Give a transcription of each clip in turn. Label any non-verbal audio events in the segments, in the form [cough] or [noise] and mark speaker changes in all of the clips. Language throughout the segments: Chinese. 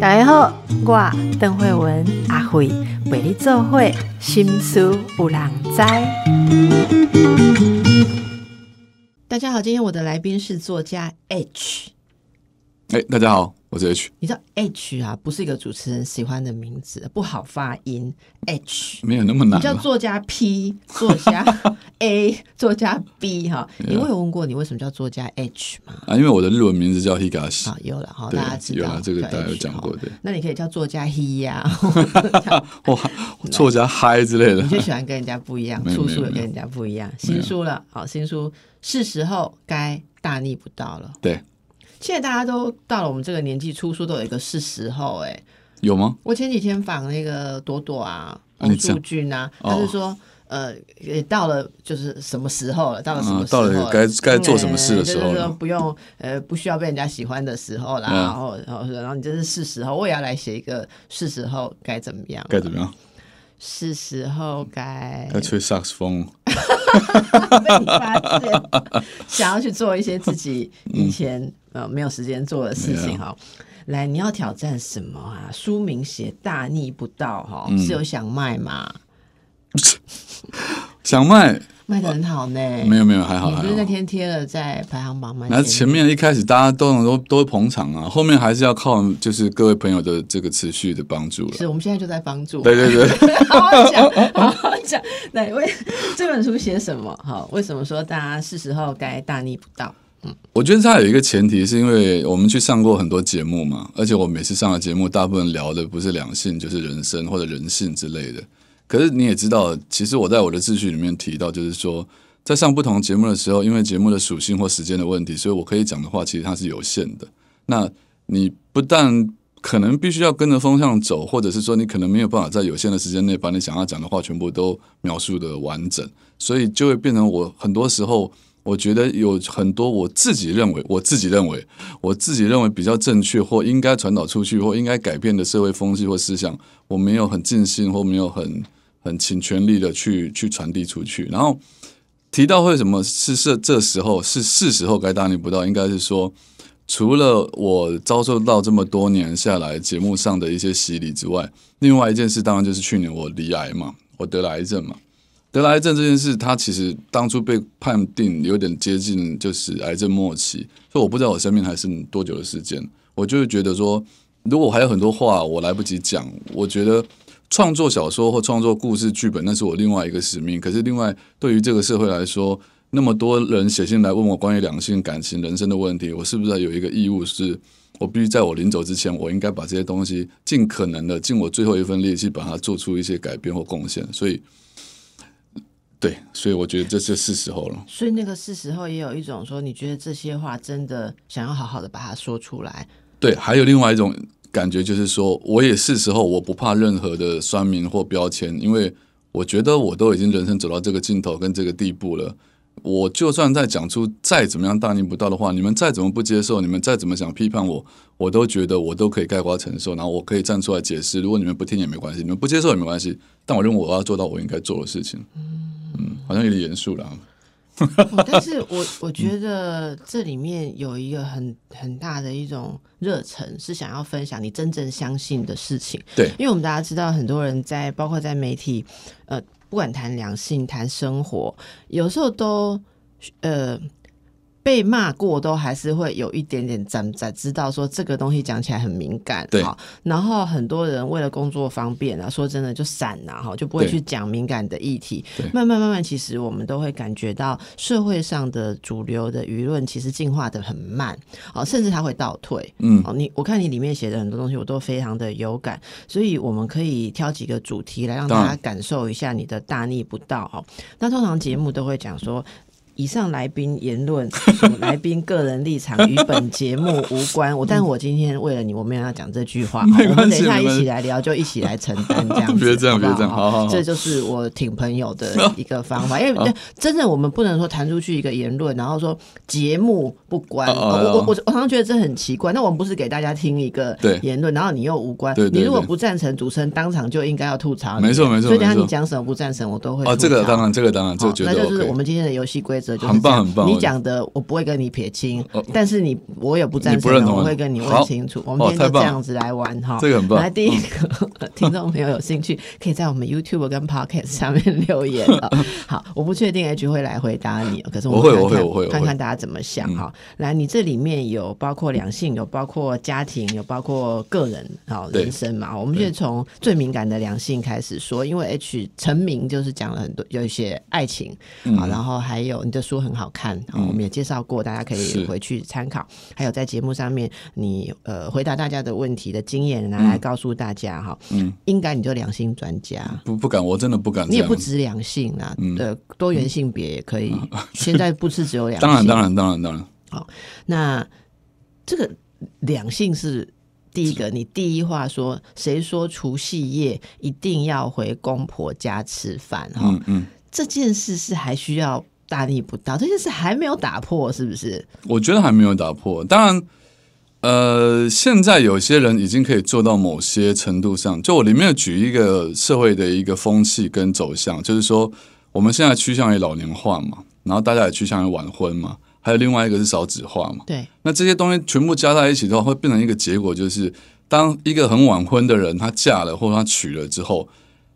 Speaker 1: 大家好，我邓慧文阿慧为你做会心思有人知。大家好，今天我的来宾是作家 H。
Speaker 2: 哎，大家好，我是 H。
Speaker 1: 你知道 H 啊，不是一个主持人喜欢的名字，不好发音。H
Speaker 2: 没有那么难，
Speaker 1: 你叫作家 P，作家 A，作家 B 哈。你会有问过你为什么叫作家 H 吗？
Speaker 2: 啊，因为我的日文名字叫 Higashi。
Speaker 1: 好，有了哈，大家知道
Speaker 2: 有了，这个大家有讲过
Speaker 1: 哈
Speaker 2: 对。
Speaker 1: 那你可以叫作家 He 呀、[laughs]
Speaker 2: 哇，作家嗨之类的
Speaker 1: 你。就喜欢跟人家不一样，
Speaker 2: 没有没有没有
Speaker 1: 出书也跟人家不一样。新书了，好，新书是时候该大逆不道了。
Speaker 2: 对，
Speaker 1: 现在大家都到了我们这个年纪，出书都有一个是时候、哎，
Speaker 2: 有吗？
Speaker 1: 我前几天访那个朵朵啊，
Speaker 2: 啊你
Speaker 1: 洪淑
Speaker 2: 讲
Speaker 1: 君啊，
Speaker 2: 哦
Speaker 1: 他是说。呃，也到了就是什么时候了？到了什么
Speaker 2: 嗯
Speaker 1: 时候了？
Speaker 2: 到了该该做什么事的时候
Speaker 1: 就是说不用呃不需要被人家喜欢的时候啦。
Speaker 2: 嗯
Speaker 1: 然后然后然后你这是是时候，我也要来写一个是时候该怎么样？
Speaker 2: 该怎么样？
Speaker 1: 是时候该
Speaker 2: 该吹萨克斯风。[laughs] [laughs]
Speaker 1: 被你发现，[laughs] 想要去做一些自己以前、呃没有时间做的事情哈。来，你要挑战什么啊？书名写大逆不道哈，
Speaker 2: 嗯
Speaker 1: 是有想卖吗？[laughs]
Speaker 2: 想卖
Speaker 1: 卖的很好呢。
Speaker 2: 没有没有，还好
Speaker 1: 你不是那。天贴了在排行榜吗？
Speaker 2: 那前面一开始大家都都都会捧场啊，后面还是要靠就是各位朋友的这个持续的帮助了。
Speaker 1: 是我们现在就在帮助。
Speaker 2: 对对对，[laughs]
Speaker 1: 好好讲，好好讲。来，为这本书写什么？好，为什么说大家是时候该大逆不道？
Speaker 2: 我觉得它有一个前提，是因为我们去上过很多节目嘛，而且我每次上的节目，大部分聊的不是两性，就是人生或者人性之类的。可是你也知道，其实我在我的秩序里面提到，就是说，在上不同节目的时候，因为节目的属性或时间的问题，所以我可以讲的话，其实它是有限的。那你不但可能必须要跟着风向走，或者是说你可能没有办法在有限的时间内把你想要讲的话全部都描述的完整，所以就会变成我很多时候。我觉得有很多我自己认为，我自己认为，我自己认为比较正确或应该传导出去或应该改变的社会风气或思想，我没有很尽兴或没有很很尽全力的去去传递出去。然后提到为什么是这这时候是是时候该大逆不道，应该是说，除了我遭受到这么多年下来节目上的一些洗礼之外，另外一件事当然就是去年我罹癌嘛，我得了癌症嘛。得了癌症这件事，它其实当初被判定有点接近就是癌症末期，所以我不知道我生命还剩多久的时间。我就会觉得说，如果我还有很多话我来不及讲，我觉得创作小说或创作故事剧本，那是我另外一个使命。可是另外，对于这个社会来说，那么多人写信来问我关于两性、感情、人生的问题，我是不是有一个义务是？我必须在我临走之前，我应该把这些东西尽可能的尽我最后一份力气，把它做出一些改变或贡献。所以，对，所以我觉得这就是时候了。
Speaker 1: 所以那个是时候也有一种说，你觉得这些话真的想要好好的把它说出来，
Speaker 2: 对，还有另外一种感觉，就是说我也是时候，我不怕任何的酸民或标签，因为我觉得我都已经人生走到这个尽头跟这个地步了。我就算再讲出再怎么样大逆不道的话，你们再怎么不接受，你们再怎么想批判我，我都觉得我都可以概括承受，然后我可以站出来解释。如果你们不听也没关系，你们不接受也没关系，但我认为我要做到我应该做的事情。嗯，好像有点严肃了。
Speaker 1: 哦但是我 [laughs] 我觉得这里面有一个很很大的一种热忱，是想要分享你真正相信的事情。
Speaker 2: 对
Speaker 1: 因为我们大家知道，很多人在包括在媒体，呃，不管谈两性、谈生活，有时候都呃。被骂过都还是会有一点点沾沾，知道说这个东西讲起来很敏感，
Speaker 2: 对，
Speaker 1: 然后很多人为了工作方便啊，说真的就闪呐、哈，就不会去讲敏感的议题。慢慢慢慢，其实我们都会感觉到社会上的主流的舆论其实进化的很慢，哦，甚至它会倒退。
Speaker 2: 嗯
Speaker 1: 哦，你我看你里面写的很多东西，我都非常的有感，所以我们可以挑几个主题来让大家感受一下你的大逆不道哦。那通常节目都会讲说。以上来宾言论，[laughs] 属来宾个人立场与本节目无关。我，但是我今天为了你，我没有要讲这句话。
Speaker 2: 没
Speaker 1: 我们等一下一起来聊，就一起来承担这样子。[laughs]
Speaker 2: 别这样别这样好好好
Speaker 1: 这就是我挺朋友的 [laughs] 一个方法。因为真的，我们不能说弹出去一个言论，然后说节目不关。我我我我常常觉得这很奇怪。那我们不是给大家听一个言论，然后你又无关。你如果不赞成，主持人当场就应该要吐槽你。
Speaker 2: 没错没错
Speaker 1: 所以等下你讲什么不赞成，我都会
Speaker 2: 哦，这个当然，这个当然，这绝对
Speaker 1: 那就是我。们今天的游戏规
Speaker 2: 很棒很棒
Speaker 1: 你讲的我不会跟你撇清
Speaker 2: 哦，
Speaker 1: 但是你我也不赞成我会跟你问清楚。我
Speaker 2: 哦
Speaker 1: 们今天就这样子来玩哈。
Speaker 2: 这个很棒
Speaker 1: 来，第一个 [laughs] 听众朋友有兴趣，可以在我们 YouTube 跟 Podcast 上面留言啊。[laughs] 好，我不确定 H 会来回答你，可是
Speaker 2: 我会我会我会
Speaker 1: 看看大家怎么想哈。来，你这里面有包括两性，有包括家庭，有包括个人好人生嘛。我们就从最敏感的两性开始说，因为 H 成名就是讲了很多，有一些爱情
Speaker 2: 嗯
Speaker 1: 啊，然后还有你的书很好看啊，我们也介绍过，大家可以回去参考。还有在节目上面你呃回答大家的问题的经验拿来告诉大家哈，
Speaker 2: 嗯，
Speaker 1: 应该你就两性专家。
Speaker 2: 不不敢，我真的不敢。
Speaker 1: 你也不止两性啊，对，多元性别也可以。[laughs] 现在不是只有两性，
Speaker 2: 当然当然当然当然，好
Speaker 1: 那这个两性是第一个，你第一话说，谁说除夕夜一定要回公婆家吃饭？哈、
Speaker 2: 嗯嗯，
Speaker 1: 这件事是还需要大逆不道，这件事还没有打破，是不是？
Speaker 2: 我觉得还没有打破。当然，呃，现在有些人已经可以做到某些程度上。就我里面举一个社会的一个风气跟走向，就是说我们现在趋向于老年化嘛，然后大家也趋向于晚婚嘛，还有另外一个是少子化嘛。
Speaker 1: 对，
Speaker 2: 那这些东西全部加在一起的话，会变成一个结果，就是当一个很晚婚的人她嫁了或者她娶了之后，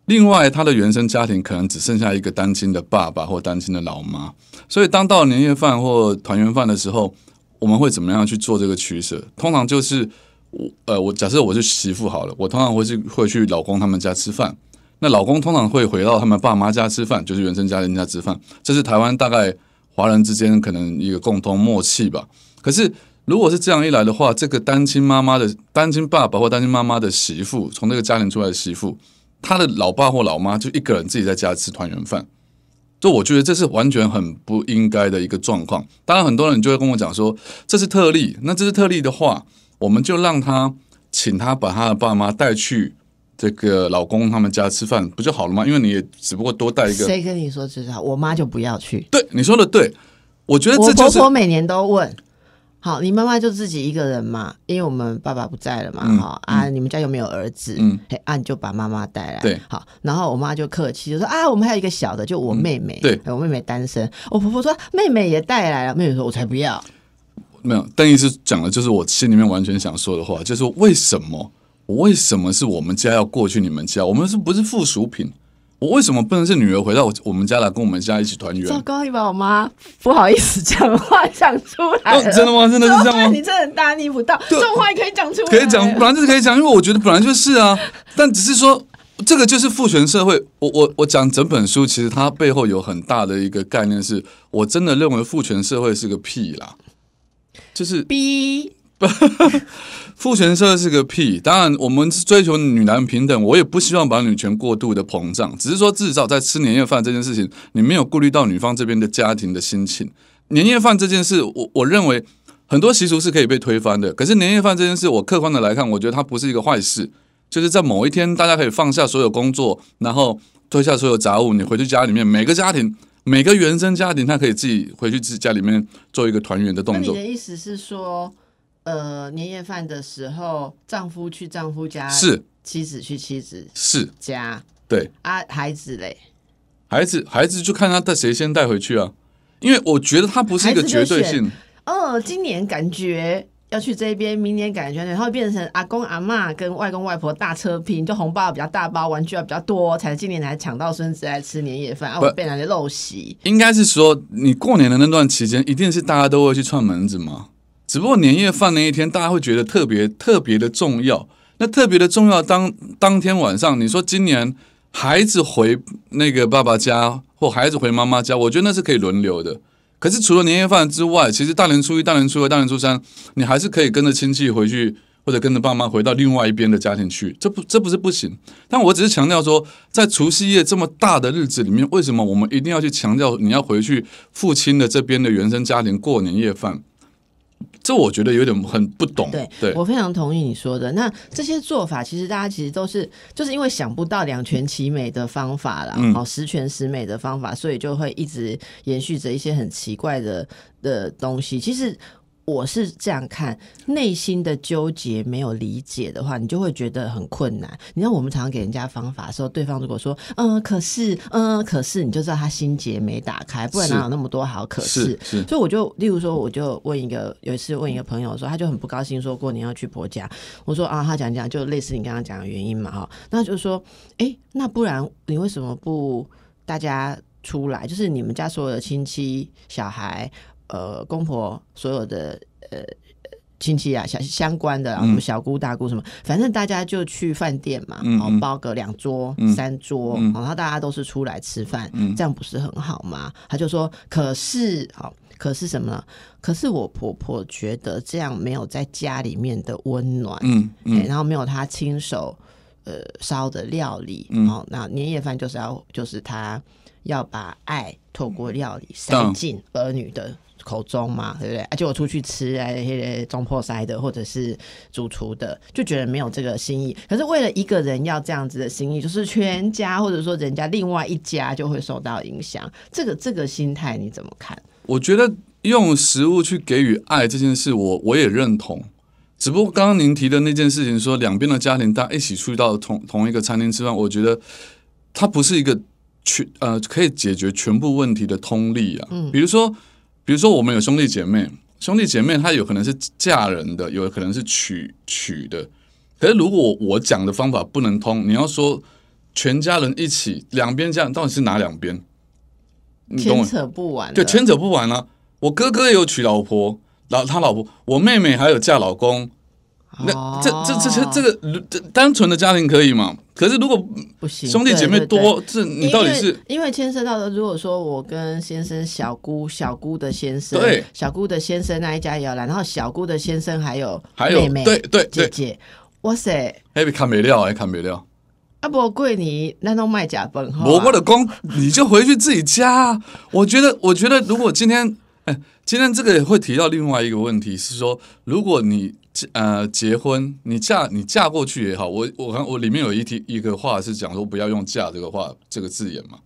Speaker 2: 另外他的原生家庭可能只剩下一个单亲的爸爸或单亲的老妈，所以当到年夜饭或团圆饭的时候，我们会怎么样去做这个取舍？通常就是我呃，我假设我是媳妇好了，我通常会去会去老公他们家吃饭。那老公通常会回到他们爸妈家吃饭，就是原生家庭家吃饭，这是台湾大概华人之间可能一个共同默契吧。可是如果是这样一来的话，这个单亲妈妈的单亲爸爸或单亲妈妈的媳妇，从这个家庭出来的媳妇，她的老爸或老妈就一个人自己在家吃团圆饭，就我觉得这是完全很不应该的一个状况。当然，很多人就会跟我讲说这是特例，那这是特例的话，我们就让他请他把他的爸妈带去。这个老公他们家吃饭不就好了吗？因为你也只不过多带一个。
Speaker 1: 谁跟你说这是好？我妈就不要去。
Speaker 2: 对，你说的对，我觉得
Speaker 1: 我
Speaker 2: 这就是
Speaker 1: 婆婆每年都问。好，你妈妈就自己一个人嘛，因为我们爸爸不在了嘛，
Speaker 2: 嗯
Speaker 1: 哈、啊，你们家又没有儿子？
Speaker 2: 嗯
Speaker 1: 嘿，啊，你就把妈妈带来，
Speaker 2: 对，
Speaker 1: 好，然后我妈就客气，就说啊，我们还有一个小的，就我妹妹，
Speaker 2: 嗯对
Speaker 1: 我妹妹单身，我婆婆说妹妹也带来了，妹妹说我才不要，
Speaker 2: 没有，邓医师讲的就是我心里面完全想说的话，就是为什么为什么是我们家要过去你们家？我们是不是附属品？我为什么不能是女儿回到我我们家来跟我们家一起团圆？
Speaker 1: 糟糕，你把我妈 [laughs] 不好意思讲话讲出来了，
Speaker 2: 哦真的吗？真的是这样吗？
Speaker 1: 你真的很大逆不道，这种话也可以讲出来，
Speaker 2: 可以讲，本来就是可以讲，因为我觉得本来就是啊，[laughs] 但只是说这个就是父权社会。我我我讲整本书，其实它背后有很大的一个概念是，我真的认为父权社会是个屁啦，就是
Speaker 1: 逼 [laughs]
Speaker 2: 父权社是个屁。当然，我们是追求女男平等，我也不希望把女权过度的膨胀，只是说至少在吃年夜饭这件事情，你没有顾虑到女方这边的家庭的心情。年夜饭这件事，我我认为很多习俗是可以被推翻的，可是年夜饭这件事，我客观的来看，我觉得它不是一个坏事。就是在某一天，大家可以放下所有工作，然后推下所有杂物，你回去家里面，每个家庭。每个原生家庭，他可以自己回去自己家里面做一个团圆的
Speaker 1: 那你
Speaker 2: 动作。
Speaker 1: 的意思是说，呃，年夜饭的时候，丈夫去丈夫家，
Speaker 2: 是
Speaker 1: 妻子去妻子
Speaker 2: 是，
Speaker 1: 家
Speaker 2: 对，
Speaker 1: 啊，孩子嘞，
Speaker 2: 孩子孩子就看他带谁先带回去啊，因为我觉得他不是一个绝对性。
Speaker 1: 哦，今年感觉要去这边，明年感觉然后变成阿公阿妈跟外公外婆大车拼，就红包比较大包，玩具要比较多，才今年才抢到孙子来吃年夜饭，啊，
Speaker 2: 不
Speaker 1: 我变成了陋习。
Speaker 2: 应该是说，你过年的那段期间，一定是大家都会去串门子嘛。只不过年夜饭那一天，大家会觉得特别特别的重要。那特别的重要当当天晚上，你说今年孩子回那个爸爸家，或孩子回妈妈家，我觉得那是可以轮流的。可是除了年夜饭之外，其实大年初一、大年初二、大年初三，你还是可以跟着亲戚回去，或者跟着爸妈回到另外一边的家庭去。这不这不是不行，但我只是强调说，在除夕夜这么大的日子里面，为什么我们一定要去强调你要回去父亲的这边的原生家庭过年夜饭？这我觉得有点很不懂。
Speaker 1: 对，
Speaker 2: 对
Speaker 1: 我非常同意你说的。那这些做法，其实大家其实都是就是因为想不到两全其美的方法啦，
Speaker 2: 嗯
Speaker 1: 哦，十全十美的方法，所以就会一直延续着一些很奇怪的的东西。其实我是这样看，内心的纠结没有理解的话，你就会觉得很困难。你知道我们常常给人家方法的时候，对方如果说嗯，可是嗯，可是，你就知道他心结没打开，不然哪有那么多好可是？
Speaker 2: 是，
Speaker 1: 所以我就例如说，我就问一个，有一次问一个朋友说，他就很不高兴，说过年要去婆家。我说啊，他讲讲就类似你刚刚讲的原因嘛，哈，那就是说，哎，那不然你为什么不大家出来？就是你们家所有的亲戚、小孩。呃，公婆所有的呃亲戚啊，相相关的，什么小姑大姑什么，反正大家就去饭店嘛，然后包个两桌、三桌，然后大家都是出来吃饭，这样不是很好吗？他就说，可是，好，可是什么呢？可是我婆婆觉得这样没有在家里面的温暖，嗯嗯，然后没有她亲手呃烧的料理，哦，那年夜饭就是要就是她要把爱透过料理塞进儿女的。口中嘛，对不对？而且我出去吃哎，那些中破塞的，或者是主厨的，就觉得没有这个心意。可是为了一个人要这样子的心意，就是全家或者说人家另外一家就会受到影响。这个这个心态你怎么看？
Speaker 2: 我觉得用食物去给予爱这件事，我我也认同。只不过刚刚您提的那件事情，说两边的家庭大家一起出去到同同一个餐厅吃饭，我觉得它不是一个全呃可以解决全部问题的通例啊。嗯，比如说。比如说，我们有兄弟姐妹，兄弟姐妹他有可能是嫁人的，有可能是娶娶的。可是如果我讲的方法不能通，你要说全家人一起，两边这样到底是哪两边？
Speaker 1: 牵扯不完，
Speaker 2: 对，牵扯不完啊！我哥哥也有娶老婆，然后他老婆，我妹妹还有嫁老公。那这这这这这个这单纯的家庭可以吗？可是如果
Speaker 1: 不行，
Speaker 2: 兄弟姐妹多，这你到底是
Speaker 1: 因为牵涉到的。如果说我跟先生小姑小姑的先生，
Speaker 2: 对
Speaker 1: 小姑的先生那一家也要来，然后小姑的先生还有
Speaker 2: 还有
Speaker 1: 妹妹
Speaker 2: 对对
Speaker 1: 姐姐，哇塞，
Speaker 2: 还看没料还看没料
Speaker 1: 啊！不贵你那都卖假本，
Speaker 2: 我我的工你就回去自己加。我觉得我觉得如果今天哎，今天这个会提到另外一个问题是说，如果你。呃，结婚，你嫁你嫁过去也好，我我看我里面有一题一个话是讲说不要用“嫁”这个话这个字眼嘛。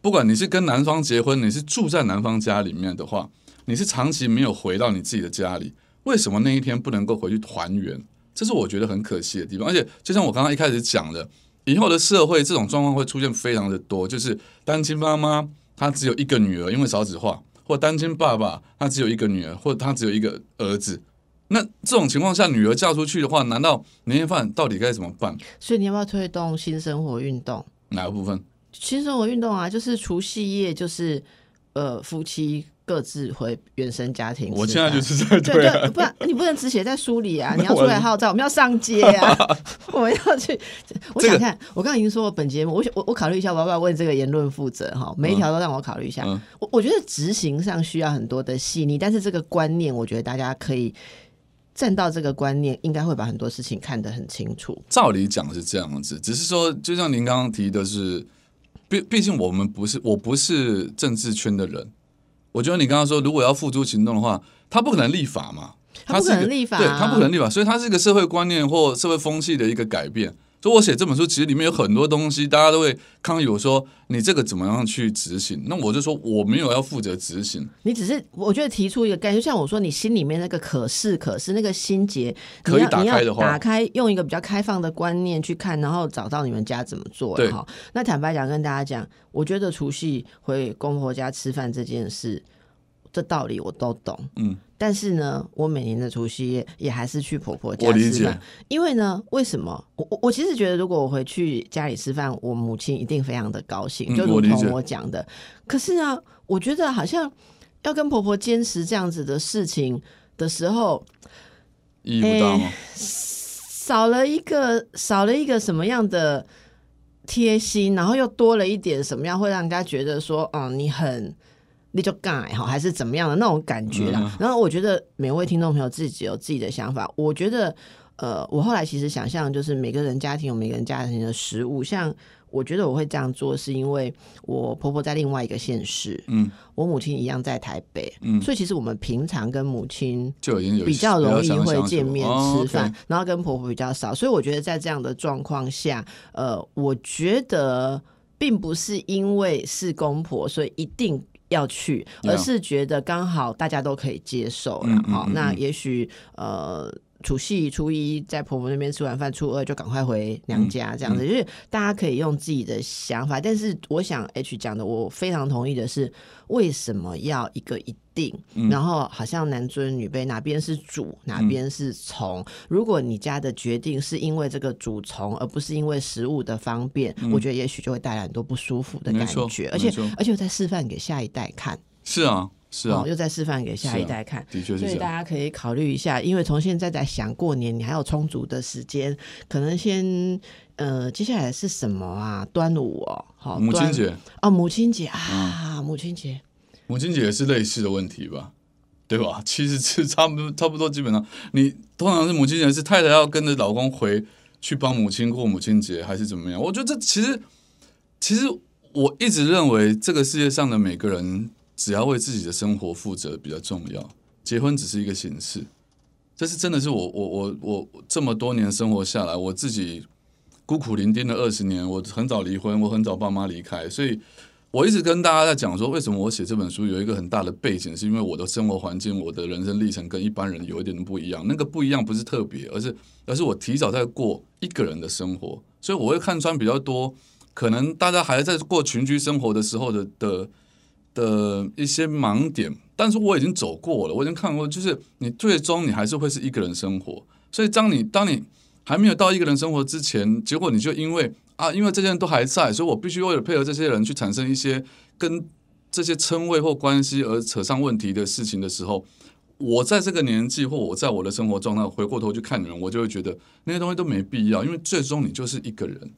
Speaker 2: 不管你是跟男方结婚，你是住在男方家里面的话，你是长期没有回到你自己的家里，为什么那一天不能够回去团圆？这是我觉得很可惜的地方。而且，就像我刚刚一开始讲的，以后的社会这种状况会出现非常的多，就是单亲妈妈她只有一个女儿，因为少子化，或单亲爸爸他只有一个女儿，或他只有一个儿子。那这种情况下，女儿嫁出去的话，难道年夜饭到底该怎么办？
Speaker 1: 所以你要不要推动新生活运动？
Speaker 2: 哪个部分？
Speaker 1: 新生活运动啊，就是除夕夜，就是呃夫妻各自回原生家庭。
Speaker 2: 我现在就是在对
Speaker 1: 对，不然你不能只写在书里啊！[laughs] 你要出来号召，我们要上街啊！[laughs] 我们要去。[laughs] 我想看，我刚刚已经说了，本节目，我我我考虑一下，我要不要为这个言论负责？哈，每一条都让我考虑一下。我我觉得执行上需要很多的细腻，但是这个观念，我觉得大家可以。站到这个观念，应该会把很多事情看得很清楚。
Speaker 2: 照理讲是这样子，只是说，就像您刚刚提的是，毕毕竟我们不是，我不是政治圈的人。我觉得你刚刚说，如果要付诸行动的话，他不可能立法嘛，
Speaker 1: 他不可能立法，
Speaker 2: 对他不可能立法，所以他是一个社会观念或社会风气的一个改变。所以我写这本书，其实里面有很多东西，大家都会抗议我说你这个怎么样去执行？那我就说我没有要负责执行。
Speaker 1: 你只是我觉得提出一个概念，就像我说，你心里面那个可是可是那个心结
Speaker 2: 可以打开的话，
Speaker 1: 打开用一个比较开放的观念去看，然后找到你们家怎么做。
Speaker 2: 对，
Speaker 1: 那坦白讲，跟大家讲，我觉得除夕回公婆家吃饭这件事。这道理我都懂，嗯，但是呢，我每年的除夕夜也还是去婆婆家吃饭，因为呢，为什么？我我我其实觉得，如果我回去家里吃饭，我母亲一定非常的高兴，就如同我讲的。可是呢，我觉得好像要跟婆婆坚持这样子的事情的时候，
Speaker 2: 意义不大吗？
Speaker 1: 少了一个，少了一个什么样的贴心，然后又多了一点什么样，会让人家觉得说，嗯，你很。你就改哈，还是怎么样的那种感觉啦。然后我觉得每位听众朋友自己有自己的想法。我觉得，呃，我后来其实想象就是每个人家庭有每个人家庭的食物。像我觉得我会这样做，是因为我婆婆在另外一个县市，嗯，我母亲一样在台北，嗯，所以其实我们平常跟母亲
Speaker 2: 就已经
Speaker 1: 比较容易会见面吃饭，然后跟婆婆比较少。所以我觉得在这样的状况下，呃，我觉得并不是因为是公婆，所以一定。要去，而是觉得刚好大家都可以接受了。好，那也许呃。除夕初一在婆婆那边吃完饭，初二就赶快回娘家，这样子就是大家可以用自己的想法。但是我想 H 讲的，我非常同意的是，为什么要一个一定？然后好像男尊女卑，哪边是主，哪边是从？如果你家的决定是因为这个主从，而不是因为食物的方便，我觉得也许就会带来很多不舒服的感觉。而且而且在示范给下一代看。
Speaker 2: 是啊。是啊，
Speaker 1: 又在示范给下一代看，
Speaker 2: 的确是
Speaker 1: 所以大家可以考虑一下，因为从现在在想过年，你还有充足的时间，可能先呃，接下来是什么啊？端午哦，好，
Speaker 2: 母亲节
Speaker 1: 哦，母亲节啊，母亲节，
Speaker 2: 母亲节也是类似的问题吧？对吧？[laughs] 其实是差不，差不多，基本上你通常是母亲节是太太要跟着老公回去帮母亲过母亲节，还是怎么样？我觉得这其实，其实我一直认为这个世界上的每个人。只要为自己的生活负责比较重要，结婚只是一个形式。这是真的是我我我我这么多年生活下来，我自己孤苦伶仃了二十年。我很早离婚，我很早爸妈离开，所以我一直跟大家在讲说，为什么我写这本书有一个很大的背景，是因为我的生活环境、我的人生历程跟一般人有一点不一样。那个不一样不是特别，而是而是我提早在过一个人的生活，所以我会看穿比较多，可能大家还在过群居生活的时候的的。的一些盲点，但是我已经走过了，我已经看过，就是你最终你还是会是一个人生活。所以当你当你还没有到一个人生活之前，结果你就因为啊，因为这些人都还在，所以我必须为了配合这些人去产生一些跟这些称谓或关系而扯上问题的事情的时候，我在这个年纪或我在我的生活状态回过头去看人，我就会觉得那些东西都没必要，因为最终你就是一个人，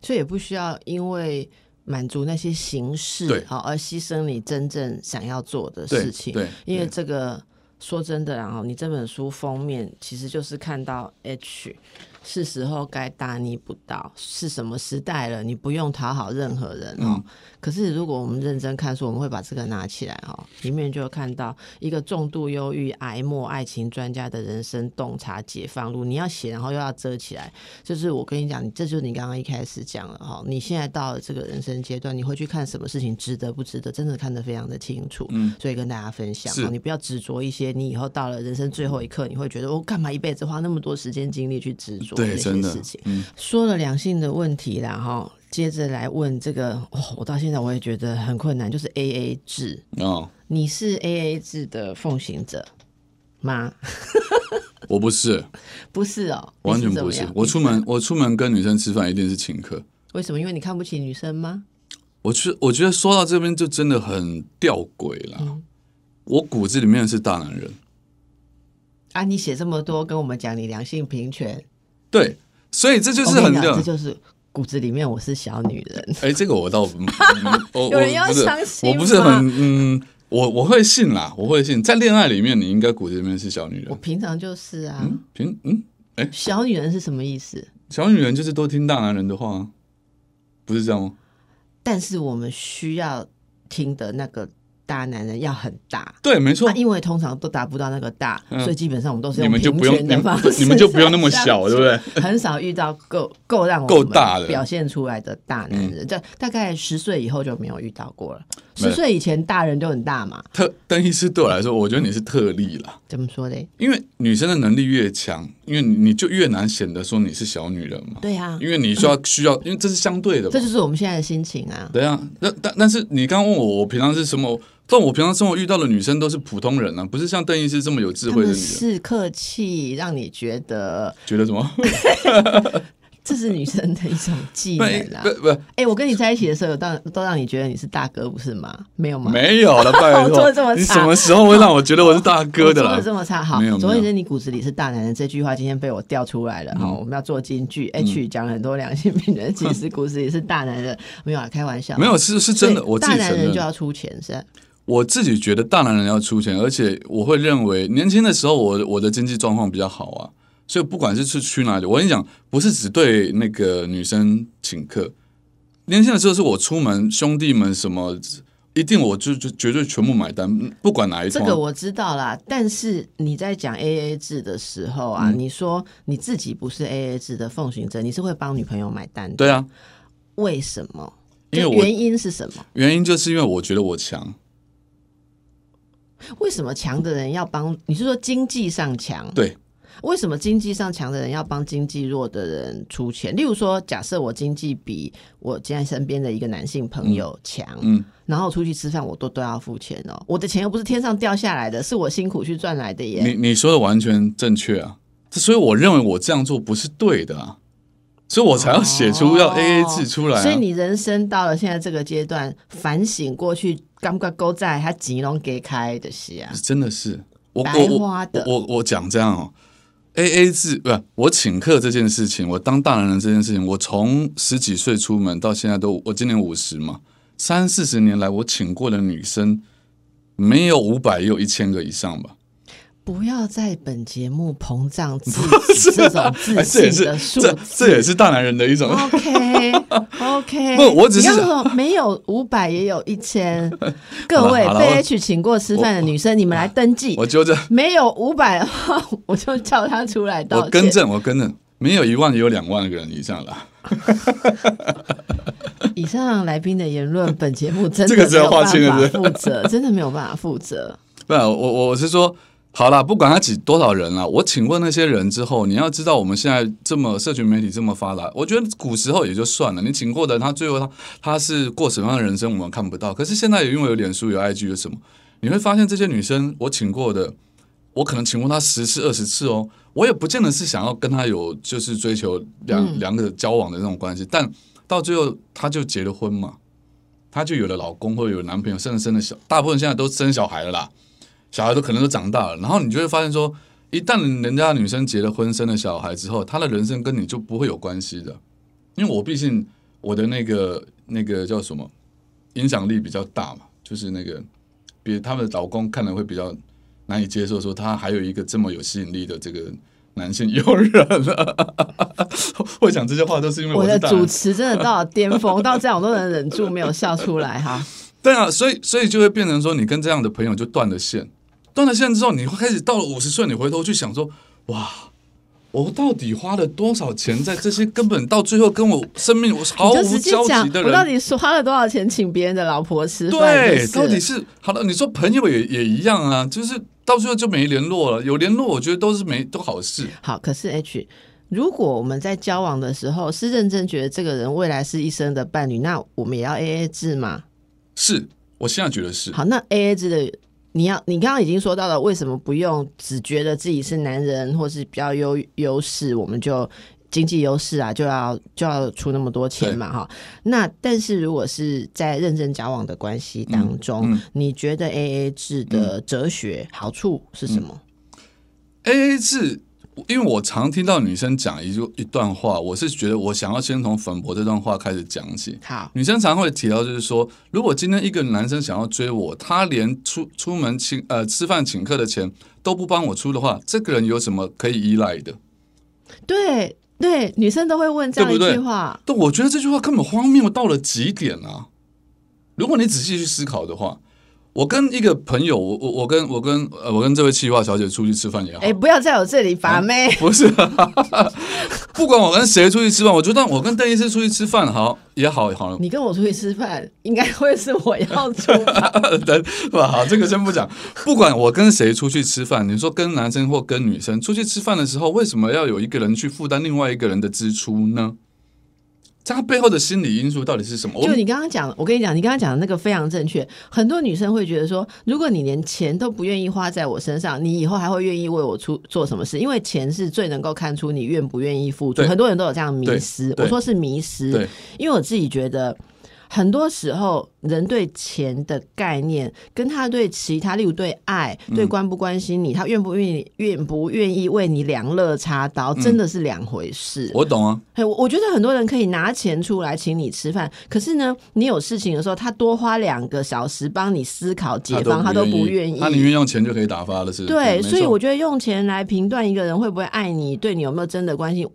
Speaker 1: 所以也不需要因为。满足那些形式，好而牺牲你真正想要做的事情。
Speaker 2: 对，
Speaker 1: 因为这个说真的，然后你这本书封面其实就是看到 H。是时候该大逆不道，是什么时代了？你不用讨好任何人哦。可是如果我们认真看书，我们会把这个拿起来哦，里面就看到一个重度忧郁、癌末爱情专家的人生洞察解放路。你要写，然后又要遮起来，就是我跟你讲，这就是你刚刚一开始讲了哈。你现在到了这个人生阶段，你会去看什么事情值得不值得，真的看得非常的清楚。嗯，所以跟大家分享，你不要执着一些，你以后到了人生最后一刻，你会觉得我干嘛一辈子花那么多时间精力去执着？
Speaker 2: 对，真的。
Speaker 1: 说了良性的问题啦，哈，接着来问这个，我到现在我也觉得很困难，就是 A A 制哦，你是 A A 制的奉行者吗？[laughs]
Speaker 2: 我不是，
Speaker 1: 不是哦，
Speaker 2: 完全不是。我出门，我出门跟女生吃饭一定是请客。
Speaker 1: 为什么？因为你看不起女生吗？
Speaker 2: 我觉我觉得说到这边就真的很吊诡了。我骨子里面是大男人
Speaker 1: 啊！你写这么多，跟我们讲你良性平权。
Speaker 2: 对，所以这就是很，
Speaker 1: 这就是骨子里面我是小女人。
Speaker 2: 哎，这个我倒，[laughs]
Speaker 1: 有人要相信，
Speaker 2: 我不是很，嗯，我我会信啦，我会信，在恋爱里面，你应该骨子里面是小女人。
Speaker 1: 我平常就是啊，
Speaker 2: 平嗯，哎，
Speaker 1: 小女人是什么意思？
Speaker 2: 小女人就是多听大男人的话，不是这样吗？
Speaker 1: 但是我们需要听的那个。大男人要很大，
Speaker 2: 对，没错，
Speaker 1: 因为通常都达不到那个大，所以基本上我们都是用平权的方式，
Speaker 2: 你们就不用那么小，对不对？[laughs]
Speaker 1: 很少遇到够够让我够大的表现出来的大男人，这大概十岁以后就没有遇到过了。十岁以前大人就很大嘛。
Speaker 2: 特邓医师对我来说，我觉得你是特例了。
Speaker 1: 怎么说呢？
Speaker 2: 因为女生的能力越强，因为你就越难显得说你是小女人嘛。
Speaker 1: 对啊，
Speaker 2: 因为你需要需要，因为这是相对的，
Speaker 1: 这就是我们现在的心情啊。
Speaker 2: 对啊，那但但是你刚刚问我，我平常是什么？但我平常生活遇到的女生都是普通人啊，不是像邓医师这么有智慧的女人。
Speaker 1: 是客气，让你觉得
Speaker 2: 觉得什么？[laughs]
Speaker 1: 这是女生的一种技能啦。[laughs]
Speaker 2: 不不，
Speaker 1: 哎，我跟你在一起的时候，当都让你觉得你是大哥，不是吗？没有吗？
Speaker 2: 没有了，拜托。[laughs]
Speaker 1: 做的这么差，
Speaker 2: 你什么时候会让我觉得我是大哥的啦？
Speaker 1: 做的这么差，好。没有总而言之，你骨子里是大男人。这句话今天被我调出来了。好，我们要做京剧。H 讲了很多良心病人，其实骨子里是大男人。没有啊，开玩笑。
Speaker 2: 没有，是是真的。我
Speaker 1: 大男人就要出钱，是。
Speaker 2: 我自己觉得大男人要出钱，而且我会认为年轻的时候，我我的经济状况比较好啊。所以不管是去去哪里，我跟你讲，不是只对那个女生请客。年轻的时候是我出门，兄弟们什么一定我就就绝对全部买单，不管哪一种
Speaker 1: 这个我知道啦。但是你在讲 A A 制的时候啊，你说你自己不是 A A 制的奉行者，你是会帮女朋友买单的。
Speaker 2: 对啊，
Speaker 1: 为什么？
Speaker 2: 因为
Speaker 1: 原因是什么？
Speaker 2: 原因就是因为我觉得我强。
Speaker 1: 为什么强的人要帮？你是说经济上强？
Speaker 2: 对，
Speaker 1: 为什么经济上强的人要帮经济弱的人出钱？例如说，假设我经济比我现在身边的一个男性朋友强，
Speaker 2: 嗯，
Speaker 1: 然后出去吃饭我都都要付钱哦，我的钱又不是天上掉下来的，是我辛苦去赚来的耶。
Speaker 2: 你你说的完全正确啊，所以我认为我这样做不是对的啊，所以我才要写出要 A A 制出来、啊。
Speaker 1: 所以你人生到了现在这个阶段，反省过去，感觉勾在他钱拢给开的戏啊，
Speaker 2: 真的是。我
Speaker 1: 白
Speaker 2: 我我我我讲这样哦，A A 制不是我请客这件事情，我当大男人这件事情，我从十几岁出门到现在都，我今年五十嘛，三四十年来我请过的女生没有五百，也有一千个以上吧。
Speaker 1: 不要在本节目膨胀自己 [laughs] 这种自信的数
Speaker 2: 这
Speaker 1: 字。
Speaker 2: 这也是大男人的一种。
Speaker 1: OK OK，[laughs]
Speaker 2: 不我只是
Speaker 1: 说没有五百也有一千，[laughs] 各位被 H 请过吃饭的女生，你们来登记
Speaker 2: 我。纠正，
Speaker 1: 没有五百的话，我就叫她出来道歉。
Speaker 2: 我更正，我更正，没有一万也有两万个人以上了。
Speaker 1: 以上来宾的言论，本节目真的没有办法负责，真的没有办法负责。
Speaker 2: 不然，我我我是说，好啦，不管他几多少人啦，我请问那些人之后，你要知道，我们现在这么社群媒体这么发达，我觉得古时候也就算了，你请过的，他最后他他是过什么样的人生，我们看不到。可是现在因为有脸书、有 IG 有什么，你会发现这些女生，我请过的，我可能请过她十次、二十次哦，我也不见得是想要跟她有就是追求两两个交往的那种关系，但到最后她就结了婚嘛。她就有了老公或者有男朋友，甚至生了小，大部分现在都生小孩了啦。小孩都可能都长大了，然后你就会发现说，一旦人家女生结了婚、生了小孩之后，她的人生跟你就不会有关系的，因为我毕竟我的那个 [laughs] 那个叫什么影响力比较大嘛，就是那个别他们的老公看了会比较难以接受，说他还有一个这么有吸引力的这个男性友人了。[laughs] 会讲这些话都是因为
Speaker 1: 我的主持真的到了巅峰，到这样我都能忍住没有笑出来哈。[laughs]
Speaker 2: 对啊，所以所以就会变成说，你跟这样的朋友就断了线，断了线之后，你会开始到了五十岁，你回头去想说，哇，我到底花了多少钱在这些根本到最后跟我生命我毫无交集的，
Speaker 1: 我到，底是花了多少钱请别人的老婆吃饭？
Speaker 2: 对，到底是好了，你说朋友也也一样啊，就是到最后就没联络了，有联络，我觉得都是没都好事。
Speaker 1: 好。可是 H，如果我们在交往的时候是认真觉得这个人未来是一生的伴侣，那我们也要 A A 制吗？
Speaker 2: 是我现在觉得是，
Speaker 1: 好，那 A A 制的，你要你刚刚已经说到了，为什么不用只觉得自己是男人或是比较优优势，我们就经济优势啊，就要就要出那么多钱嘛，哈。那但是如果是在认真交往的关系当中，
Speaker 2: 嗯嗯
Speaker 1: 你觉得 A A 制的哲学好处是什么
Speaker 2: ？A A 制，因为我常听到女生讲一句一段话，我是觉得我想要先从反驳这段话开始讲起。
Speaker 1: 好，
Speaker 2: 女生常会提到，就是说，如果今天一个男生想要追我，他连出出门请呃吃饭请客的钱都不帮我出的话，这个人有什么可以依赖的？
Speaker 1: 对对，女生都会问这样一句话。
Speaker 2: 但我觉得这句话根本荒谬到了极点啊！如果你仔细去思考的话，我跟一个朋友，我我我跟我跟呃我跟这位气化小姐出去吃饭也好，
Speaker 1: 哎、不要在我这里把妹。[laughs]
Speaker 2: 不是，[laughs] 不管我跟谁出去吃饭，我觉得我跟邓医师出去吃饭好也好好，
Speaker 1: 你跟我出去吃饭，应该会是我要出吧？[laughs]
Speaker 2: 等吧，好，这个先不讲。不管我跟谁出去吃饭，你说跟男生或跟女生出去吃饭的时候，为什么要有一个人去负担另外一个人的支出呢？这他背后的心理因素到底是什么？
Speaker 1: 就你刚刚讲，我跟你讲，你刚刚讲的那个非常正确。很多女生会觉得说，如果你连钱都不愿意花在我身上，你以后还会愿意为我出做什么事？因为钱是最能够看出你愿不愿意付出。很多人都有这样迷失，我说是迷失，因为我自己觉得。很多时候，人对钱的概念，跟他对其他，例如对爱、
Speaker 2: 嗯
Speaker 1: 对关不关心你，他愿不愿意、愿不愿意为你两肋插刀，真的是两回事。
Speaker 2: 我懂啊，
Speaker 1: 嘿，我我觉得很多人可以拿钱出来请你吃饭，可是呢，你有事情的时候，他多花两个小时帮你思考解方，他都不愿意。
Speaker 2: 他宁愿用钱就可以打发了，是？
Speaker 1: 对，所以我觉得用钱来评断一个人会不会爱你，对你有没有真的关心，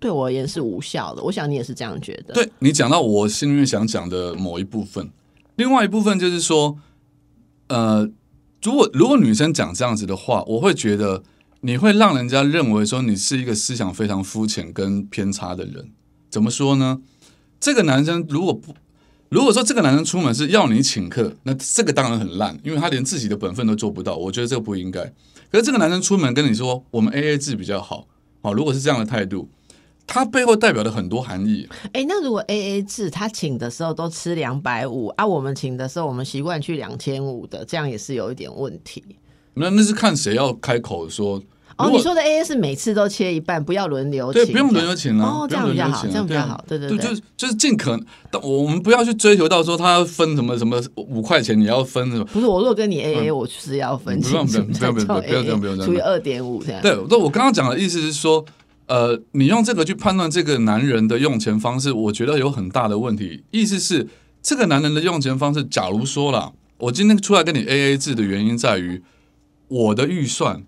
Speaker 1: 对我而言是无效的。我想你也是这样觉得。
Speaker 2: 对你讲到我心里面想讲的某一部分，另外一部分就是说，呃，如果如果女生讲这样子的话，我会觉得你会让人家认为说你是一个思想非常肤浅跟偏差的人。怎么说呢？这个男生如果不如果说这个男生出门是要你请客，那这个当然很烂，因为他连自己的本分都做不到，我觉得这个不应该。可是这个男生出门跟你说我们 A A 制比较好，好，如果是这样的态度，他背后代表的很多含义。
Speaker 1: 哎，那如果 A A 制，他请的时候都吃两百五啊，我们请的时候我们习惯去两千五的，这样也是有一点问题。
Speaker 2: 那那是看谁要开口说。
Speaker 1: 哦，你说的 A A 是每次都切一半，不要轮流
Speaker 2: 对，不用轮流请
Speaker 1: 了。
Speaker 2: 哦，
Speaker 1: 这样比较好，这样比较好。对对对，
Speaker 2: 就是就是尽可能，我们不要去追求到说他要分什么什么五块钱，你要分什么？
Speaker 1: 不是，我如果跟你 A A，我就是要分。
Speaker 2: 不用不用不用不用不要这样不用，
Speaker 1: 除以二点五这样。
Speaker 2: 对，那我刚刚讲的意思是说，呃，你用这个去判断这个男人的用钱方式，我觉得有很大的问题。意思是，这个男人的用钱方式，假如说了，我今天出来跟你 A A 制的原因在于我的预算。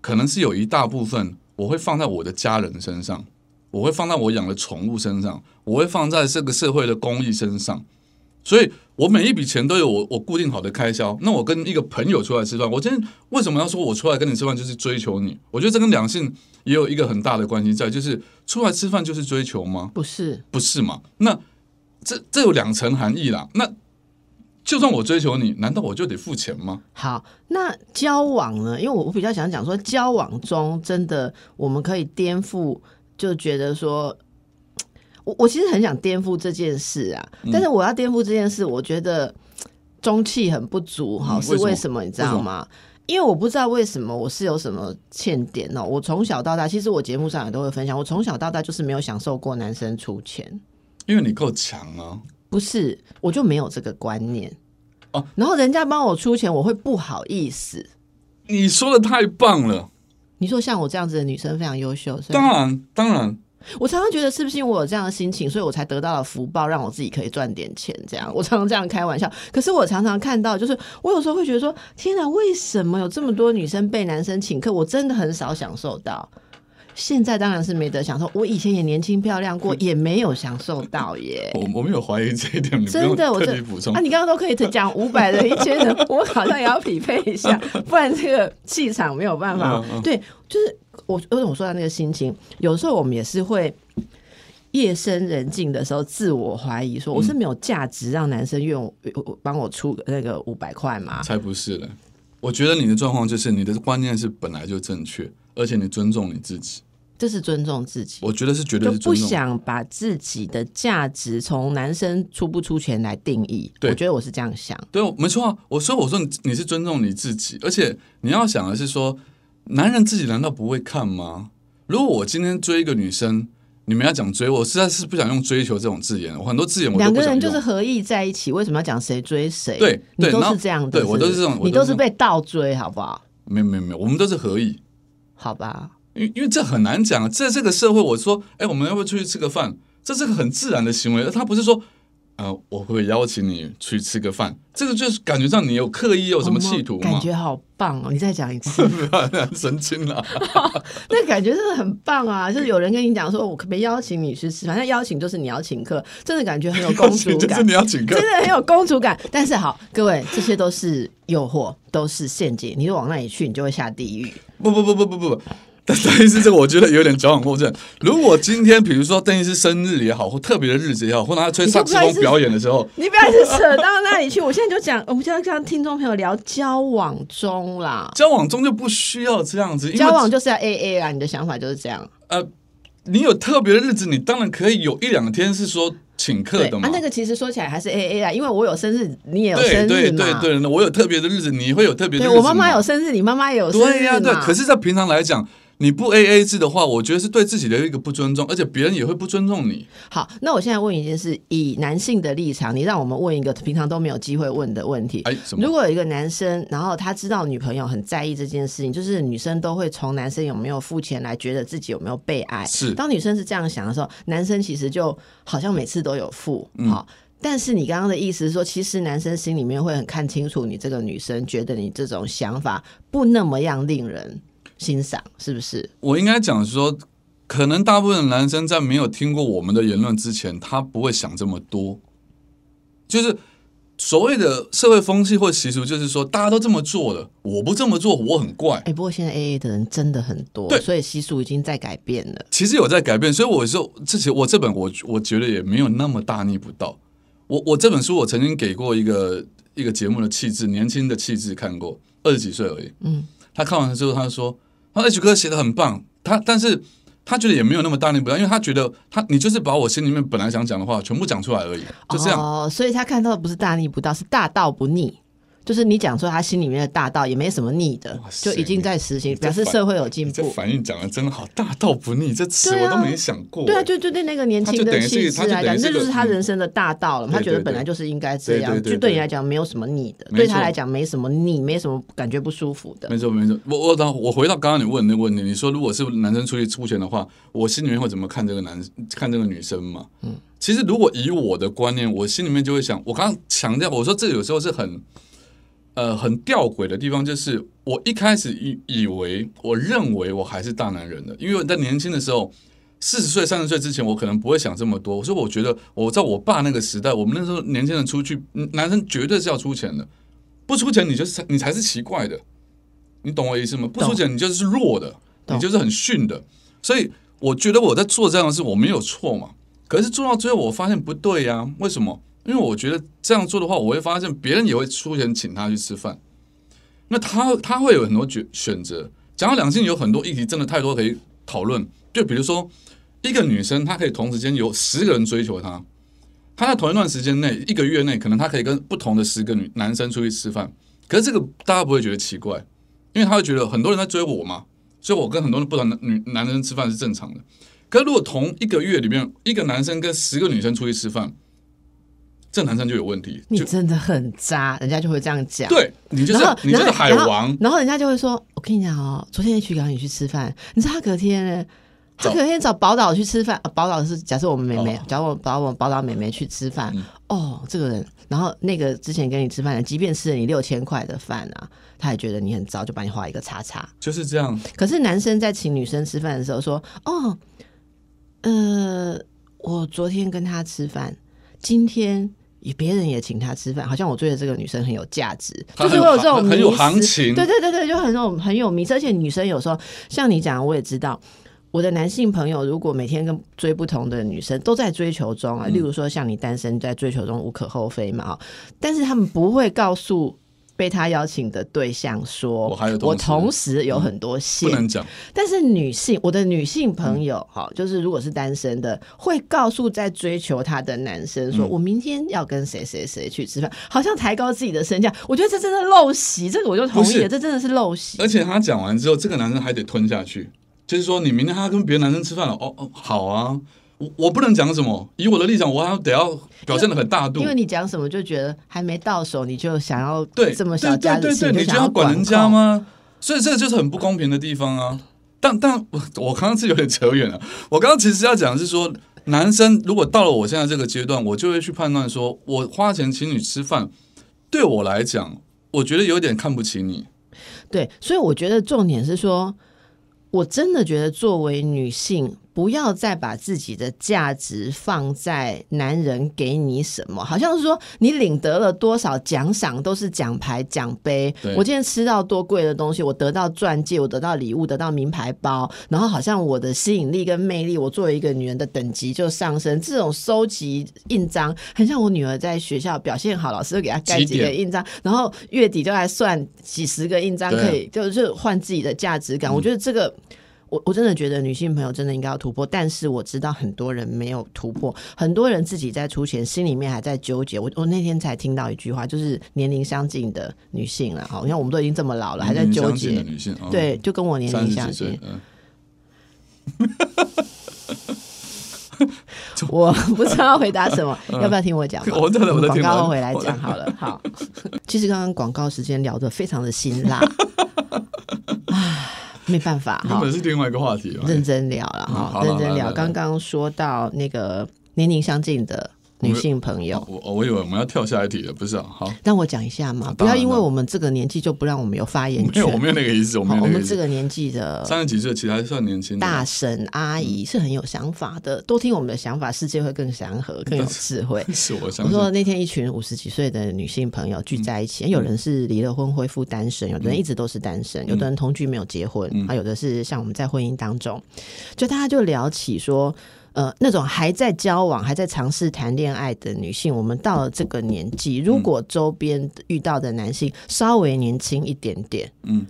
Speaker 2: 可能是有一大部分我会放在我的家人身上，我会放在我养的宠物身上，我会放在这个社会的公益身上，所以我每一笔钱都有我我固定好的开销。那我跟一个朋友出来吃饭，我今天为什么要说我出来跟你吃饭就是追求你？我觉得这跟两性也有一个很大的关系在，就是出来吃饭就是追求吗？
Speaker 1: 不是，
Speaker 2: 不是嘛？那这这有两层含义啦。那就算我追求你，难道我就得付钱吗？
Speaker 1: 好，那交往呢？因为我我比较想讲说，交往中真的我们可以颠覆，就觉得说，我我其实很想颠覆这件事啊。但是我要颠覆这件事，我觉得中气很不足。哈，是为什么？你知道吗？因为我不知道为什么我是有什么欠点哦。我从小到大，其实我节目上也都会分享，我从小到大就是没有享受过男生出钱，
Speaker 2: 因为你够强啊。
Speaker 1: 不是，我就没有这个观念哦。然后人家帮我出钱，我会不好意思。
Speaker 2: 你说的太棒了。
Speaker 1: 你说像我这样子的女生非常优秀，
Speaker 2: 当然当然。
Speaker 1: 我常常觉得是不是因为我有这样的心情，所以我才得到了福报，让我自己可以赚点钱。这样，我常常这样开玩笑。可是我常常看到，就是我有时候会觉得说：天哪，为什么有这么多女生被男生请客？我真的很少享受到。现在当然是没得享受，我以前也年轻漂亮过，也没有享受到耶。[laughs]
Speaker 2: 我我没有怀疑这一点，
Speaker 1: 真的，我
Speaker 2: 这补充
Speaker 1: 啊，你刚刚都可以讲五百的、一千的，我好像也要匹配一下，[laughs] 不然这个气场没有办法。对，就是我，为什么说到那个心情？有时候我们也是会夜深人静的时候自我怀疑，说我是没有价值让男生用帮我出那个五百块吗？
Speaker 2: 才不是呢！我觉得你的状况就是你的观念是本来就正确。而且你尊重你自己，
Speaker 1: 这是尊重自己。
Speaker 2: 我觉得是绝对是
Speaker 1: 不想把自己的价值从男生出不出钱来定义。我觉得我是这样想。
Speaker 2: 对，没错啊。我说，我说你是尊重你自己，而且你要想的是说，男人自己难道不会看吗？如果我今天追一个女生，你们要讲追，我实在是不想用追求这种字眼。我很多字眼我
Speaker 1: 两个人就是合意在一起，为什么要讲谁追谁？
Speaker 2: 对，
Speaker 1: 你都是这样的，
Speaker 2: 对我都是这种，
Speaker 1: 你都是被倒追，好不好？
Speaker 2: 没有没有没有，我们都是合意。
Speaker 1: 好吧，
Speaker 2: 因因为这很难讲，在这个社会，我说，哎，我们要不要出去吃个饭？这是个很自然的行为，他不是说，呃，我会邀请你去吃个饭，这个就是感觉上你有刻意有什么企图
Speaker 1: 感觉好棒哦！你再讲一次，[laughs]
Speaker 2: 神经了，[laughs]
Speaker 1: 那感觉真的很棒啊！就是有人跟你讲说，我可不可以邀请你去吃？反正邀请就是你要请客，真的感觉很有公主感，[laughs]
Speaker 2: 就是你要请客，
Speaker 1: 真的很有公主感。但是好，各位，这些都是诱惑，都是陷阱，你往那里去，你就会下地狱。
Speaker 2: 不不不不不不不，但邓医师这个我觉得有点矫枉过正。如果今天比如说邓医师生日也好，或特别的日子也好，或他吹萨克斯风表演的时候，[laughs]
Speaker 1: 你不要一直扯到那里去。我现在就讲，我们现在跟听众朋友聊交往中啦，
Speaker 2: 交往中就不需要这样子，
Speaker 1: 交往就是要 A A 啦。你的想法就是这样。呃，
Speaker 2: 你有特别的日子，你当然可以有一两天是说。请客的嘛，
Speaker 1: 啊，那个其实说起来还是 A A 啊，因为我有生日，你也有生日
Speaker 2: 对对对对，那我有特别的日子，你会有特别的日
Speaker 1: 子。我妈妈有生日，你妈妈也有生日
Speaker 2: 对呀，对。可是，在平常来讲。你不 A A 制的话，我觉得是对自己的一个不尊重，而且别人也会不尊重你。
Speaker 1: 好，那我现在问一件事：以男性的立场，你让我们问一个平常都没有机会问的问题。
Speaker 2: 哎，
Speaker 1: 如果有一个男生，然后他知道女朋友很在意这件事情，就是女生都会从男生有没有付钱来觉得自己有没有被爱。
Speaker 2: 是，
Speaker 1: 当女生是这样想的时候，男生其实就好像每次都有付。好，但是你刚刚的意思是说，其实男生心里面会很看清楚你这个女生，觉得你这种想法不那么样令人。欣赏是不是？
Speaker 2: 我应该讲说，可能大部分男生在没有听过我们的言论之前，他不会想这么多。就是所谓的社会风气或习俗，就是说大家都这么做了，我不这么做，我很怪。
Speaker 1: 哎，不过现在 A A 的人真的很多，
Speaker 2: 对，
Speaker 1: 所以习俗已经在改变了。
Speaker 2: 其实有在改变，所以我说，这些我这本我我觉得也没有那么大逆不道。我我这本书我曾经给过一个一个节目的气质，年轻的气质看过，二十几岁而已。
Speaker 1: 嗯，
Speaker 2: 他看完之后，他说：“他 H 哥写的很棒。”他但是他觉得也没有那么大逆不道，因为他觉得他你就是把我心里面本来想讲的话全部讲出来而已，就这样。
Speaker 1: 哦，所以他看到的不是大逆不道，是大道不逆。就是你讲说他心里面的大道也没什么逆的就已经在实行，表示社会有进步。
Speaker 2: 这反应讲的真好，大道不逆这词我都没想过。
Speaker 1: 对啊，就就对那个年轻的气质来讲，这就是他人生的大道了他觉得本来就是应该这样，就对你来讲没有什么逆的，对他来讲没什么逆，没什么感觉不舒服的。
Speaker 2: 没错没错，我我当我回到刚刚你问那个问题，你说如果是男生出去出钱的话，我心里面会怎么看这个男看这个女生嘛？嗯，其实如果以我的观念，我心里面就会想，我刚刚强调我说这有时候是很呃很吊诡的地方，就是我一开始以以为我认为我还是大男人的，因为我在年轻的时候。四十岁、三十岁之前，我可能不会想这么多。所以我觉得，我在我爸那个时代，我们那时候年轻人出去，嗯男生绝对是要出钱的，不出钱你就是你才是奇怪的。你懂我意思吗？不出钱你就是弱的，你就是很逊的。所以我觉得我在做这样的事，我没有错嘛。可是做到最后，我发现不对呀、为什么？因为我觉得这样做的话，我会发现别人也会出钱请他去吃饭，那他他会有很多选选择。讲到两性，有很多议题，真的太多可以讨论。就比如说，一个女生她可以同时间有十个人追求她，她在同一段时间内，一个月内，可能她可以跟不同的十个女男生出去吃饭。可是这个大家不会觉得奇怪，因为他会觉得很多人在追我嘛，所以我跟很多人不同的女男生吃饭是正常的。可是如果同一个月里面，一个男生跟十个女生出去吃饭，这男生就有问题，就
Speaker 1: 你真的很渣，人家就会这样讲。
Speaker 2: 对你就是你就是海王，
Speaker 1: 然后人家就会说：“我跟你讲哦，昨天去找你去吃饭，你知道他隔天呢，他隔天找宝岛去吃饭。啊、宝岛是假设我们妹妹
Speaker 2: 哦，
Speaker 1: 假如我把我宝岛妹妹去吃饭，
Speaker 2: 嗯
Speaker 1: 哦，这个人，然后那个之前跟你吃饭的，即便吃了你六千块的饭啊，他也觉得你很糟，就把你画一个叉叉。
Speaker 2: 就是这样。
Speaker 1: 可是男生在请女生吃饭的时候说：“哦，呃，我昨天跟他吃饭，今天也别人也请他吃饭，好像我追的这个女生很有价值，就是会有这种
Speaker 2: 很很有行情
Speaker 1: 对对对对，就很有很有名，而且女生有时候像你讲，我也知道。”我的男性朋友如果每天跟追不同的女生都在追求中啊，
Speaker 2: 嗯
Speaker 1: 例如说像你单身在追求中无可厚非嘛，哈，但是他们不会告诉被他邀请的对象说，
Speaker 2: 我还有同时
Speaker 1: 我同时有很多线，
Speaker 2: 不能讲，
Speaker 1: 但是女性，我的女性朋友，
Speaker 2: 嗯
Speaker 1: 哈、就是如果是单身的，会告诉在追求她的男生说，
Speaker 2: 嗯
Speaker 1: 我明天要跟谁谁谁去吃饭，好像抬高自己的身价。我觉得这真的陋习，这个我就同意了，这真的是陋习。
Speaker 2: 而且他讲完之后，这个男生还得吞下去，就是说你明天他跟别的男生吃饭了，哦哦，好啊，我我不能讲什么，以我的立场，我还要得要表现的很大度
Speaker 1: 因，为你讲什么就觉得还没到手，你就想要
Speaker 2: 对，
Speaker 1: 这么小家子气，
Speaker 2: 对对对对，你
Speaker 1: 就要
Speaker 2: 管人家？吗？所以这个就是很不公平的地方啊。但但我我刚刚是有点扯远了，我刚刚其实要讲的是说，男生如果到了我现在这个阶段，我就会去判断说，我花钱请你吃饭，对我来讲，我觉得有点看不起你。
Speaker 1: 对，所以我觉得重点是说，我真的觉得作为女性，不要再把自己的价值放在男人给你什么，好像是说你领得了多少奖赏都是奖牌、奖杯。我今天吃到多贵的东西，我得到钻戒，我得到礼物，得到名牌包，然后好像我的吸引力跟魅力，我作为一个女人的等级就上升。这种收集印章，很像我女儿在学校表现好，老师会给她盖
Speaker 2: 几
Speaker 1: 几个印章，然后月底就来算几十个印章，可以就是换自己的价值感。我觉得这个。我我真的觉得女性朋友真的应该要突破，但是我知道很多人没有突破，很多人自己在出钱，心里面还在纠结。我我那天才听到一句话，就是年龄相近的女性了，哈，你看我们都已经这么老了，还在纠结，
Speaker 2: 女性，哦
Speaker 1: 对，就跟我年
Speaker 2: 三
Speaker 1: 龄相近 [laughs] 我不知道回答什么，要不要听我讲嘛？[laughs]
Speaker 2: 我真的我
Speaker 1: 们广告后回来讲好了。[laughs] 好，其实刚刚广告时间聊得非常的辛辣，唉，没办法 [laughs] 哈
Speaker 2: 根本，是另外一个话题嘛。
Speaker 1: 认真聊了
Speaker 2: 嗯
Speaker 1: 哈，
Speaker 2: 好
Speaker 1: 认真聊。刚刚说到那个年龄相近的女性朋友，
Speaker 2: 我我以为我们要跳下一题了，不是啊？好，
Speaker 1: 让我讲一下嘛，
Speaker 2: 啊
Speaker 1: 不要因为我们这个年纪就不让我们有发言
Speaker 2: 没有，
Speaker 1: 权
Speaker 2: 我。没有那个意思，我没
Speaker 1: 好，
Speaker 2: 有那个意思。
Speaker 1: 我们这个年纪的
Speaker 2: 三十几岁其实还算年轻，
Speaker 1: 大婶阿姨是很有想法的，多听我们的想法，世界会更祥和、[laughs] 更有智慧。
Speaker 2: 是我想
Speaker 1: 我说。那天一群五十几岁的女性朋友聚在一起，有人是离了婚恢复单身，有的人一直都是单身，有的人同居没有结婚，啊，有的是像我们在婚姻当中，就大家就聊起说。呃那种还在交往、还在尝试谈恋爱的女性，我们到了这个年纪，如果周边遇到的男性稍微年轻一点点，
Speaker 2: 嗯，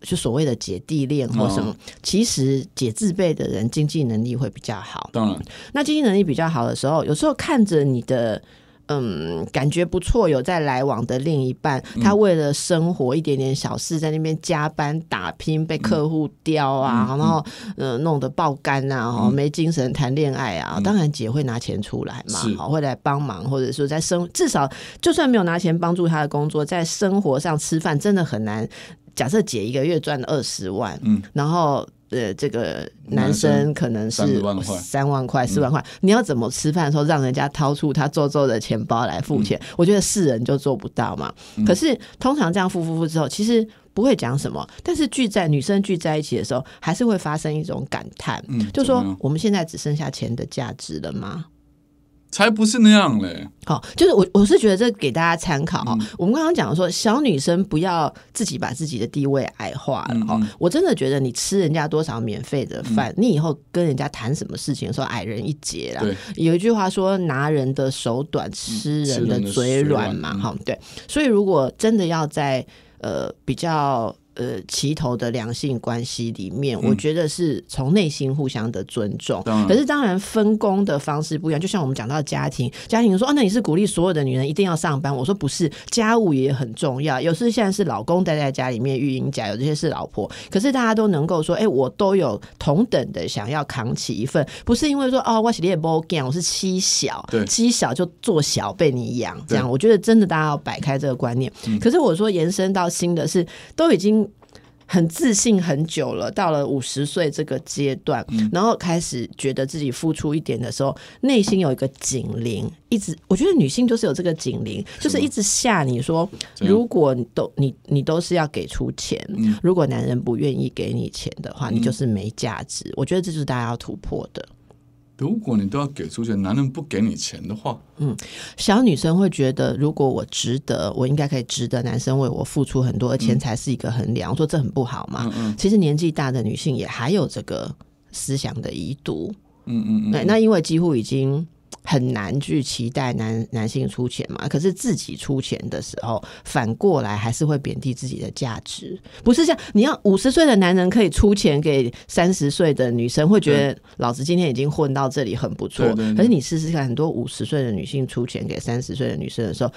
Speaker 1: 就所谓的姐弟恋或什么，
Speaker 2: 哦
Speaker 1: 其实姐字辈的人经济能力会比较好。
Speaker 2: 当然，
Speaker 1: 那经济能力比较好的时候，有时候看着你的。嗯，感觉不错，有在来往的另一半，他为了生活一点点小事，在那边加班打拼，被客户刁啊，然后呃弄得爆肝啊，哦没精神谈恋爱啊。当然，姐会拿钱出来嘛会来帮忙，或者说在生至少就算没有拿钱帮助他的工作，在生活上吃饭真的很难。假设姐一个月赚二十万，
Speaker 2: 嗯，
Speaker 1: 然后呃，这个男
Speaker 2: 男
Speaker 1: 生
Speaker 2: 生
Speaker 1: 可能是
Speaker 2: 30万块。
Speaker 1: 三万块、四万块，你要怎么吃饭的时候让人家掏出他皱皱的钱包来付钱？我觉得是人就做不到嘛。可是通常这样付付付之后，其实不会讲什么，但是聚在女生聚在一起的时候，还是会发生一种感叹，
Speaker 2: 嗯，
Speaker 1: 就说我们现在只剩下钱的价值了吗？
Speaker 2: 才不是那样嘞。
Speaker 1: 好、就是我我是觉得这给大家参考
Speaker 2: 哈
Speaker 1: 哦。我们刚刚讲说，小女生不要自己把自己的地位矮化了哦。
Speaker 2: 嗯嗯
Speaker 1: 我真的觉得你吃人家多少免费的饭，你以后跟人家谈什么事情的时候矮人一截啦。
Speaker 2: 对，
Speaker 1: 有一句话说：“拿人的手短，吃人的嘴软嘛。哈、对。所以如果真的要在呃比较。呃，齐头的良性关系里面，我觉得是从内心互相的尊重。可是当然分工的方式不一样，就像我们讲到家庭，家庭说哦，那你是鼓励所有的女人一定要上班？我说不是，家务也很重要。有时现在是老公待在家里面育婴假，有这些是老婆，可是大家都能够说，哎，我都有同等的想要扛起一份，不是因为说哦，我是猎波干，我是妻小，
Speaker 2: 对
Speaker 1: 妻小就做小被你养，这样我觉得真的大家要摆开这个观念。可是我说延伸到新的是，都已经。很自信很久了，到了五十岁这个阶段，然后开始觉得自己付出一点的时候，内心有一个警铃，一直我觉得女性就是有这个警铃，就是一直吓你说，如果你都你你都是要给出钱，如果男人不愿意给你钱的话，你就是没价值。我觉得这就是大家要突破的。
Speaker 2: 如果你都要给出去，男人不给你钱的话，嗯
Speaker 1: 小女生会觉得，如果我值得，我应该可以值得男生为我付出很多，而钱财是一个衡量。我说这很不好嘛。
Speaker 2: 嗯
Speaker 1: 其实年纪大的女性也还有这个思想的遗毒。
Speaker 2: 嗯嗯嗯，
Speaker 1: 对，那因为几乎已经很难去期待男男性出钱嘛，可是自己出钱的时候，反过来还是会贬低自己的价值。不是这样，你要五十岁的男人可以出钱给三十岁的女生，会觉得老子今天已经混到这里很不错。
Speaker 2: 对对对
Speaker 1: 可是你试试看，很多五十岁的女性出钱给三十岁的女生的时候。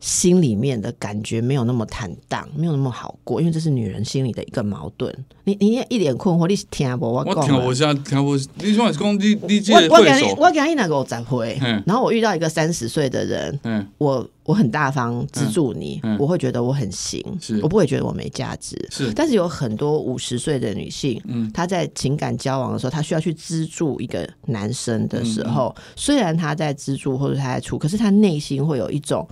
Speaker 1: 心里面的感觉没有那么坦荡，没有那么好过，因为这是女人心里的一个矛盾。你你一脸困惑，你是听不？我
Speaker 2: 听我现在听我，你说是讲你你这
Speaker 1: 我我给你
Speaker 2: 个会手，
Speaker 1: 我给你那个我才会
Speaker 2: 嗯，
Speaker 1: 然后我遇到一个三十岁的人，
Speaker 2: 嗯，
Speaker 1: 我我很大方资助你，
Speaker 2: 嗯嗯
Speaker 1: 我会觉得我很行
Speaker 2: 是，
Speaker 1: 我不会觉得我没价值。
Speaker 2: 是
Speaker 1: 但是有很多五十岁的女性，
Speaker 2: 嗯
Speaker 1: 她在情感交往的时候，她需要去资助一个男生的时
Speaker 2: 嗯
Speaker 1: 候，虽然她在资助或者她在出，可是她内心会有一种。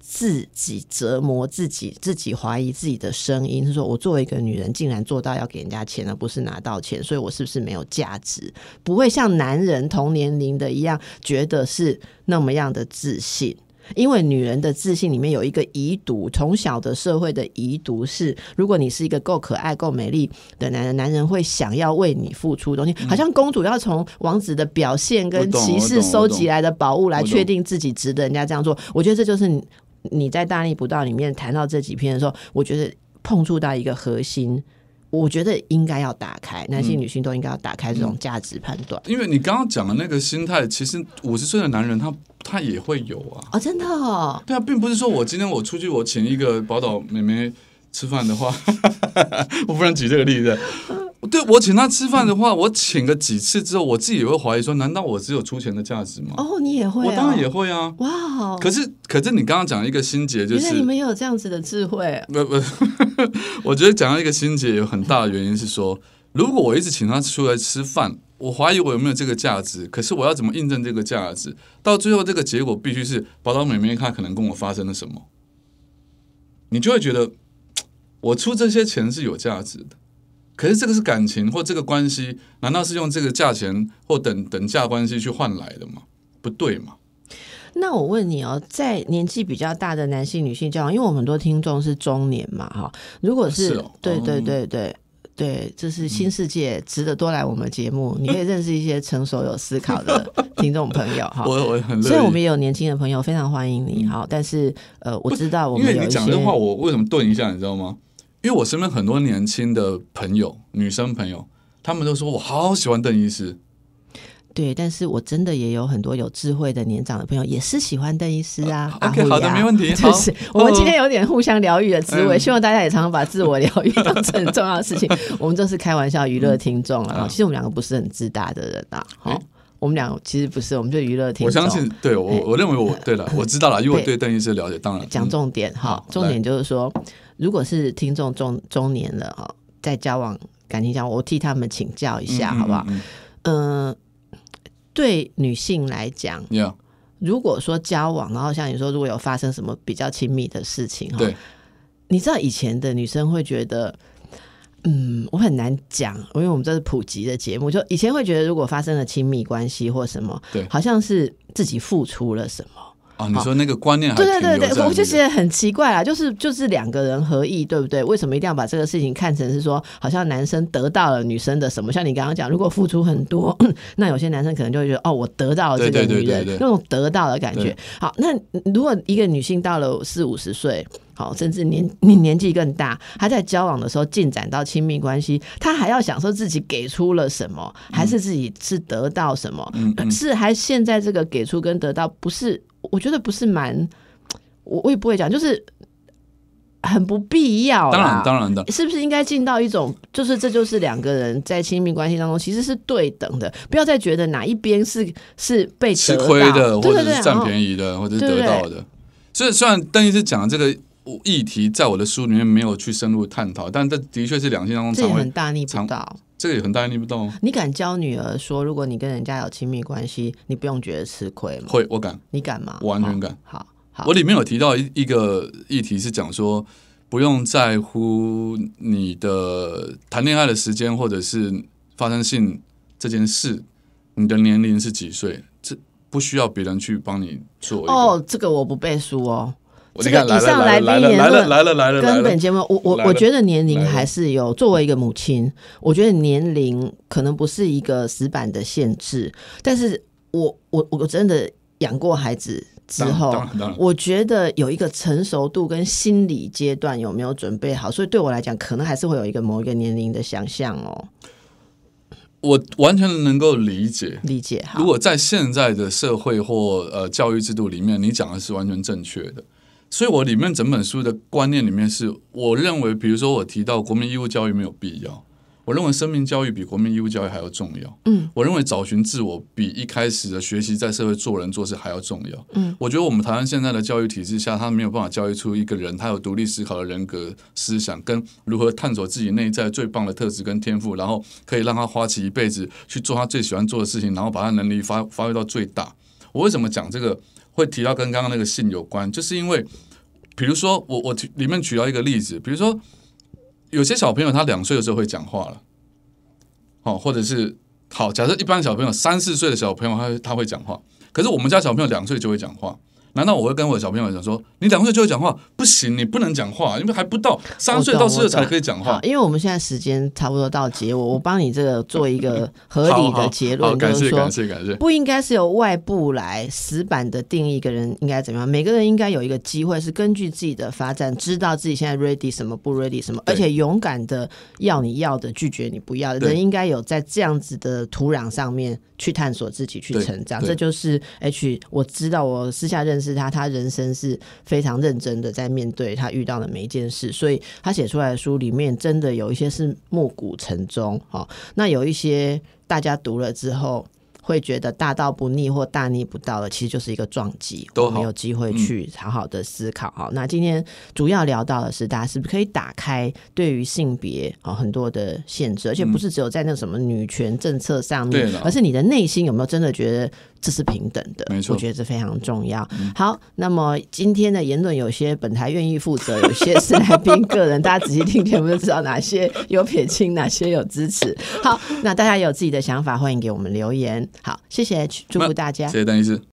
Speaker 1: 自己折磨自己，自己怀疑自己的声音，是说我作为一个女人，竟然做到要给人家钱，而不是拿到钱，所以我是不是没有价值？不会像男人同年龄的一样，觉得是那么样的自信。因为女人的自信里面有一个遗毒，从小的社会的遗毒是，如果你是一个够可爱、够美丽的男人，男人会想要为你付出东西，好像公主要从王子的表现跟骑士收集来的宝物来确定自己值得人家这样做。我觉得这就是你你在大逆不道里面谈到这几篇的时候，我觉得碰触到一个核心。我觉得应该要打开，男性、女性都应该要打开这种价值判断。
Speaker 2: 因为你刚刚讲的那个心态，其实五十岁的男人他他也会有啊。
Speaker 1: 哦，真的哦，
Speaker 2: 对啊，并不是说我今天我出去我请一个宝岛妹妹吃饭的话，[laughs] 我不能举这个例子。对我请他吃饭的话，我请了几次之后，我自己也会怀疑说，难道我只有出钱的价值吗？
Speaker 1: 哦，你也会、哦，
Speaker 2: 我当然也会啊。
Speaker 1: 哇哦，
Speaker 2: 可是，可是你刚刚讲一个心结，就是
Speaker 1: 你们也有这样子的智慧，
Speaker 2: 不不，[laughs] 我觉得讲到一个心结，有很大的原因是说，如果我一直请他出来吃饭，我怀疑我有没有这个价值，可是我要怎么印证这个价值？到最后，这个结果必须是宝岛美妹她可能跟我发生了什么，你就会觉得 [tsk] 我出这些钱是有价值的。可是这个是感情或这个关系，难道是用这个价钱或等等价关系去换来的吗？不对嘛？
Speaker 1: 那我问你哦，在年纪比较大的男性、女性交往，因为我们很多听众是中年嘛，哈，如果是,、对对
Speaker 2: 哦
Speaker 1: 对对对，这是新世界，值得多来我们节目，你可以认识一些成熟有思考的听众朋友哈。[laughs]
Speaker 2: 我我很
Speaker 1: 虽然我们也有年轻的朋友，非常欢迎你哈，但是呃，我知道我
Speaker 2: 因为
Speaker 1: 们有一些
Speaker 2: 你讲这话，我为什么顿一下，你知道吗？因为我身边很多年轻的朋友，女生朋友，他们都说我好喜欢邓医师。
Speaker 1: 对，但是我真的也有很多有智慧的年长的朋友，也是喜欢邓医师啊。
Speaker 2: 好的没问题 [laughs]
Speaker 1: 就是我们今天有点互相疗愈的滋味，
Speaker 2: 嗯
Speaker 1: 希望大家也常常把自我疗愈当成很重要的事情。我们这是开玩笑娱乐听众了，
Speaker 2: 嗯 [laughs]
Speaker 1: 其实我们两个不是很自大的人啊。好
Speaker 2: 诶，
Speaker 1: 我们俩其实不是，我们就娱乐听众。
Speaker 2: 我相信，对我我认为我对了，我知道了，因为我
Speaker 1: 对
Speaker 2: 对邓医师了解，当然
Speaker 1: 讲
Speaker 2: 嗯
Speaker 1: 重点哈
Speaker 2: 好，
Speaker 1: 重点就是说，如果是听众中中年了哈，在交往感情上，我替他们请教一下，好不好？？
Speaker 2: 嗯
Speaker 1: 嗯、对女性来讲，如果说交往，然后像你说，如果有发生什么比较亲密的事情哈，
Speaker 2: 对，
Speaker 1: 你知道以前的女生会觉得。嗯，我很难讲，因为我们这是普及的节目。就以前会觉得，如果发生了亲密关系或什么，
Speaker 2: 对
Speaker 1: 好像是自己付出了什么，
Speaker 2: 啊，你说那个观念还
Speaker 1: 对对对对，我就
Speaker 2: 那个
Speaker 1: 觉得很奇怪啦，就是就是两个人合意，对不对？为什么一定要把这个事情看成是说，好像男生得到了女生的什么？像你刚刚讲，如果付出很多，[clears throat] 那有些男生可能就会觉得，哦，我得到了这个
Speaker 2: 对对对
Speaker 1: 女人，
Speaker 2: 对对
Speaker 1: 那种得到的感觉。好，那如果一个女性到了四五十岁，好，甚至年你年纪更大，他在交往的时候进展到亲密关系，他还要想说自己给出了什么，还是自己是得到什么？是还现在这个给出跟得到，不是我觉得不是蛮，我我也不会讲，就是很不必要。
Speaker 2: 当然当然的，
Speaker 1: 是不是应该进到一种，就是这就是两个人在亲密关系当中其实是对等的，不要再觉得哪一边是是被
Speaker 2: 吃亏的，或者是占便宜的，或者是得到的。所以虽然邓医师讲的这个议题，在我的书里面没有去深入探讨，但这的确是两性当中
Speaker 1: 这也很大逆不
Speaker 2: 常
Speaker 1: 道。
Speaker 2: 这个也很大逆不道哦。
Speaker 1: 你敢教女儿说，如果你跟人家有亲密关系，你不用觉得吃亏吗？
Speaker 2: 会，我敢，
Speaker 1: 你敢吗？
Speaker 2: 我完全敢。
Speaker 1: 好好，
Speaker 2: 我里面有提到一一个议题是讲说，不用在乎你的谈恋爱的时间，或者是发生性这件事，你的年龄是几岁，这不需要别人去帮你做。
Speaker 1: 哦，这个我不背书哦。这个以上
Speaker 2: 来
Speaker 1: 宾言论
Speaker 2: 来了来了来了来了
Speaker 1: 跟本，节目，我我我觉得年龄还是有。作为一个母亲，我觉得年龄可能不是一个死板的限制，但是我我我真的养过孩子之后我觉得有一个成熟度跟心理阶段有没有准备好，所以对我来讲，可能还是会有一个某一个年龄的想象哦，
Speaker 2: 我完全能够理解。
Speaker 1: 理解哈。
Speaker 2: 如果在现在的社会或呃教育制度里面，你讲的是完全正确的。所以我里面整本书的观念里面是，我认为，比如说我提到国民义务教育没有必要，我认为生命教育比国民义务教育还要重要。
Speaker 1: 嗯，
Speaker 2: 我认为找寻自我比一开始的学习在社会做人做事还要重要。
Speaker 1: 嗯，
Speaker 2: 我觉得我们台湾现在的教育体制下，他没有办法教育出一个人他有独立思考的人格思想，跟如何探索自己内在最棒的特质跟天赋，然后可以让他花起一辈子去做他最喜欢做的事情，然后把他能力发发挥到最大。我为什么讲这个会提到跟刚刚那个性有关，就是因为，比如说我我里面举到一个例子，比如说有些小朋友他两岁的时候会讲话了，哦，或者是好，假设一般小朋友三四岁的小朋友他他会讲话，可是我们家小朋友两岁就会讲话。难道我会跟我的小朋友讲说，你两岁就会讲话？不行，你不能讲话，因为还不到三岁到四岁才可以讲话，。
Speaker 1: 因为我们现在时间差不多到结尾，我帮你这个做一个合理的结，论，就是说
Speaker 2: 感谢感，谢。
Speaker 1: 不应该是由外部来死板的定义一个人应该怎么样。每个人应该有一个机会，是根据自己的发展，知道自己现在 ready 什么，不 ready 什么，而且勇敢的要你要的，拒绝你不要的。人应该有在这样子的土壤上面去探索自己，去成长。这就是 H，我知道我私下认识他，他人生是非常认真的在面对他遇到的每一件事，所以他写出来的书里面真的有一些是暮鼓晨钟，哈、那有一些大家读了之后。会觉得大道不逆或大逆不道的，其实就是一个撞击。
Speaker 2: 都好
Speaker 1: 我们有机会去好好的思考。好，那今天主要聊到的是，大家是不是可以打开对于性别啊很多的限制，而且不是只有在那什么女权政策上面而是你的内心有没有真的觉得这是平等的？
Speaker 2: 没错
Speaker 1: 我觉得这非常重要。好，那么今天的言论有些本台愿意负责，有些是来宾个人，[laughs] 大家仔细听节目就知道哪些有撇清，哪些有支持。好，那大家有自己的想法，欢迎给我们留言。好，谢谢，祝福大家
Speaker 2: 谢。谢邓医师。